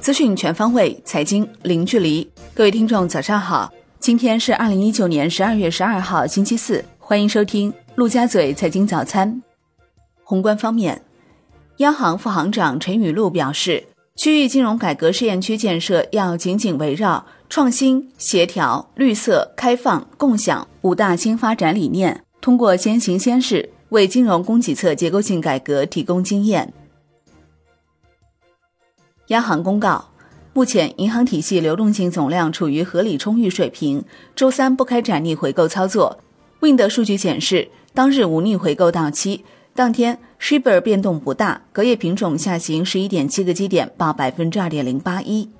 资讯全方位，财经零距离。各位听众，早上好！今天是二零一九年十二月十二号，星期四。欢迎收听陆家嘴财经早餐。宏观方面，央行副行长陈雨露表示，区域金融改革试验区建设要紧紧围绕创新、协调、绿色、开放、共享五大新发展理念，通过先行先试，为金融供给侧结构性改革提供经验。央行公告，目前银行体系流动性总量处于合理充裕水平，周三不开展逆回购操作。Wind 数据显示，当日无逆回购到期，当天 Shibor 变动不大，隔夜品种下行十一点七个基点，报百分之二点零八一。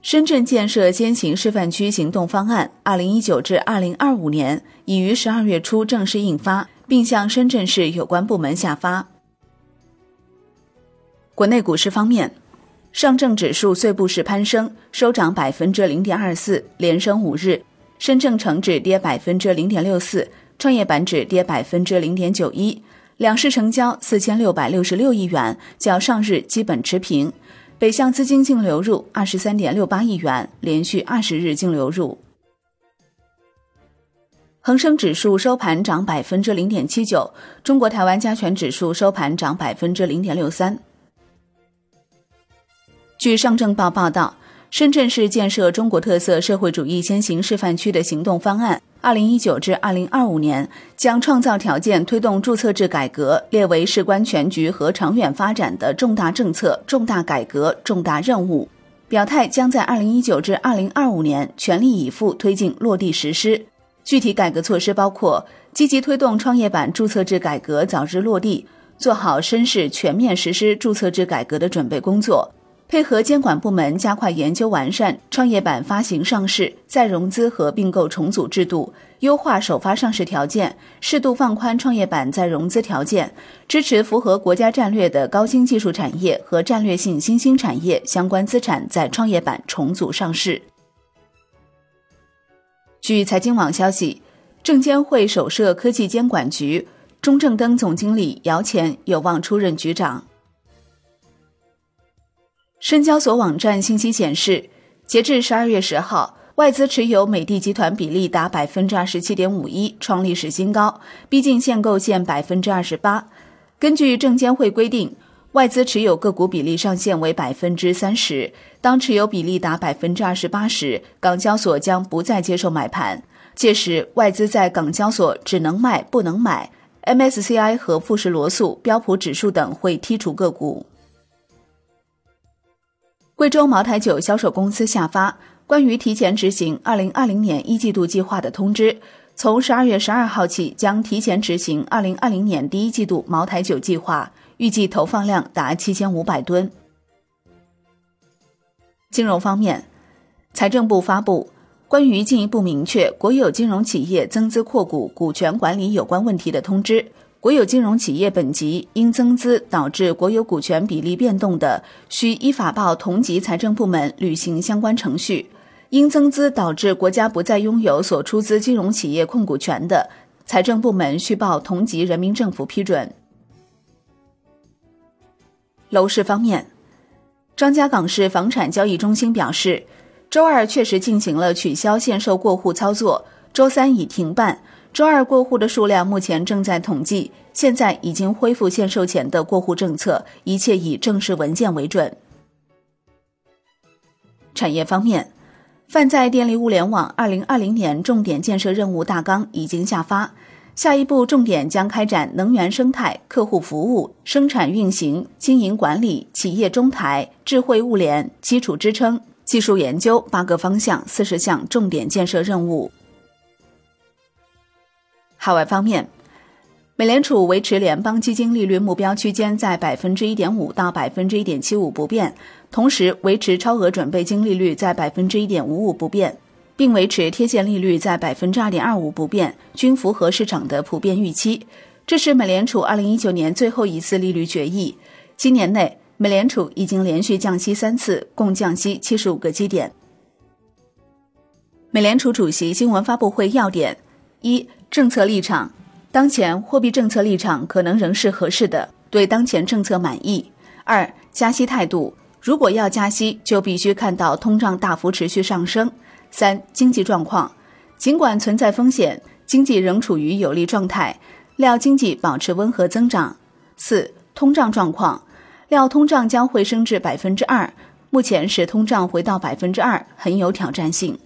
深圳建设先行示范区行动方案（二零一九至二零二五年）已于十二月初正式印发，并向深圳市有关部门下发。国内股市方面，上证指数碎步式攀升，收涨百分之零点二四，连升五日；深证成指跌百分之零点六四，创业板指跌百分之零点九一。两市成交四千六百六十六亿元，较上日基本持平。北向资金净流入二十三点六八亿元，连续二十日净流入。恒生指数收盘涨百分之零点七九，中国台湾加权指数收盘涨百分之零点六三。据上证报报道，深圳市建设中国特色社会主义先行示范区的行动方案（二零一九至二零二五年）将创造条件推动注册制改革列为事关全局和长远发展的重大政策、重大改革、重大任务，表态将在二零一九至二零二五年全力以赴推进落地实施。具体改革措施包括积极推动创业板注册制改革早日落地，做好深市全面实施注册制改革的准备工作。配合监管部门加快研究完善创业板发行上市、再融资和并购重组制度，优化首发上市条件，适度放宽创业板再融资条件，支持符合国家战略的高新技术产业和战略性新兴产业相关资产在创业板重组上市。据财经网消息，证监会首设科技监管局，中证登总经理姚前有望出任局长。深交所网站信息显示，截至十二月十号，外资持有美的集团比例达百分之二十七点五一，创历史新高，逼近限购线百分之二十八。根据证监会规定，外资持有个股比例上限为百分之三十，当持有比例达百分之二十八时，港交所将不再接受买盘，届时外资在港交所只能卖不能买，MSCI 和富时罗素、标普指数等会剔除个股。贵州茅台酒销售公司下发关于提前执行二零二零年一季度计划的通知，从十二月十二号起将提前执行二零二零年第一季度茅台酒计划，预计投放量达七千五百吨。金融方面，财政部发布关于进一步明确国有金融企业增资扩股、股权管理有关问题的通知。国有金融企业本级因增资导致国有股权比例变动的，需依法报同级财政部门履行相关程序；因增资导致国家不再拥有所出资金融企业控股权的，财政部门需报同级人民政府批准。楼市方面，张家港市房产交易中心表示，周二确实进行了取消限售过户操作，周三已停办。周二过户的数量目前正在统计，现在已经恢复限售前的过户政策，一切以正式文件为准。产业方面，泛在电力物联网二零二零年重点建设任务大纲已经下发，下一步重点将开展能源生态、客户服务、生产运行、经营管理、企业中台、智慧物联、基础支撑、技术研究八个方向四十项重点建设任务。海外方面，美联储维持联邦基金利率目标区间在百分之一点五到百分之一点七五不变，同时维持超额准备金利率在百分之一点五五不变，并维持贴现利率在百分之二点二五不变，均符合市场的普遍预期。这是美联储二零一九年最后一次利率决议。今年内，美联储已经连续降息三次，共降息七十五个基点。美联储主席新闻发布会要点一。政策立场：当前货币政策立场可能仍是合适的，对当前政策满意。二、加息态度，如果要加息，就必须看到通胀大幅持续上升。三、经济状况，尽管存在风险，经济仍处于有利状态，料经济保持温和增长。四、通胀状况，料通胀将会升至百分之二，目前使通胀回到百分之二很有挑战性。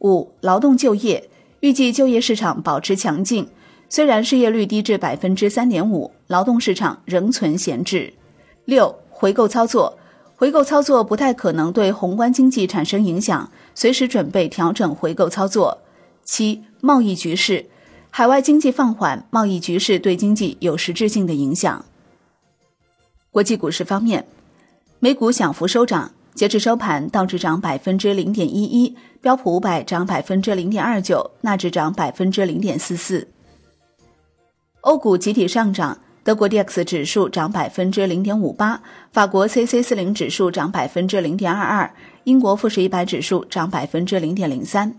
五、劳动就业，预计就业市场保持强劲。虽然失业率低至百分之三点五，劳动市场仍存闲置。六、回购操作，回购操作不太可能对宏观经济产生影响，随时准备调整回购操作。七、贸易局势，海外经济放缓，贸易局势对经济有实质性的影响。国际股市方面，美股小幅收涨，截至收盘，道指涨百分之零点一一，标普五百涨百分之零点二九，纳指涨百分之零点四四。欧股集体上涨，德国 D X 指数涨百分之零点五八，法国 C C 四零指数涨百分之零点二二，英国富时一百指数涨百分之零点零三。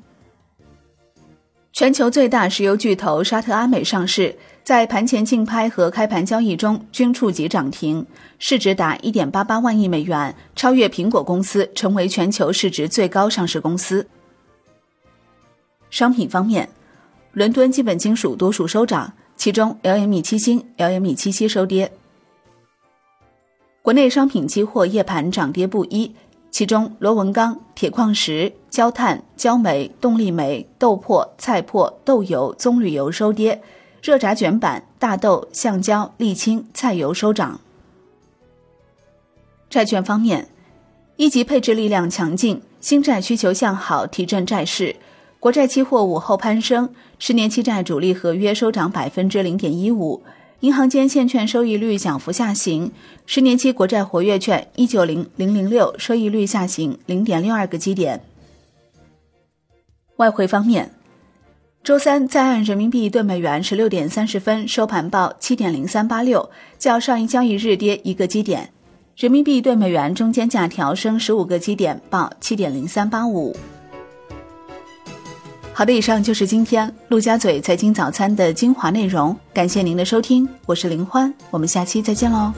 全球最大石油巨头沙特阿美上市，在盘前竞拍和开盘交易中均触及涨停，市值达一点八八万亿美元，超越苹果公司，成为全球市值最高上市公司。商品方面，伦敦基本金属多数收涨。其中，LME 七锌、LME 七锡收跌。国内商品期货夜盘涨跌不一，其中螺纹钢、铁矿石、焦炭、焦煤、动力煤、豆粕、菜粕、豆油、棕榈油收跌；热轧卷板、大豆、橡胶、沥青、菜油收涨。债券方面，一级配置力量强劲，新债需求向好，提振债市。国债期货午后攀升，十年期债主力合约收涨百分之零点一五，银行间现券收益率小幅下行，十年期国债活跃券一九零零零六收益率下行零点六二个基点。外汇方面，周三在岸人民币兑美元十六点三十分收盘报七点零三八六，较上一交易日跌一个基点，人民币兑美元中间价调升十五个基点，报七点零三八五。好的，以上就是今天陆家嘴财经早餐的精华内容，感谢您的收听，我是林欢，我们下期再见喽。